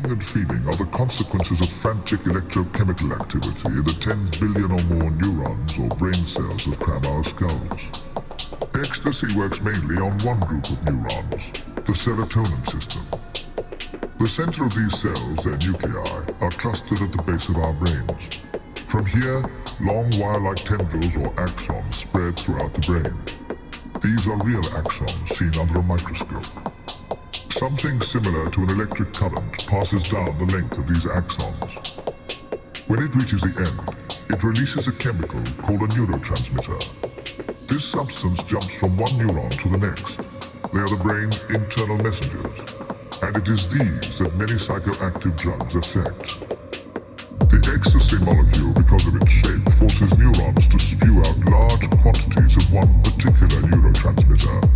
Thinking and feeling are the consequences of frantic electrochemical activity in the 10 billion or more neurons or brain cells that cram our skulls. Ecstasy works mainly on one group of neurons, the serotonin system. The center of these cells, their nuclei, are clustered at the base of our brains. From here, long wire-like tendrils or axons spread throughout the brain. These are real axons seen under a microscope. Something similar to an electric current passes down the length of these axons. When it reaches the end, it releases a chemical called a neurotransmitter. This substance jumps from one neuron to the next. They are the brain's internal messengers, and it is these that many psychoactive drugs affect. The ecstasy molecule, because of its shape, forces neurons to spew out large quantities of one particular neurotransmitter,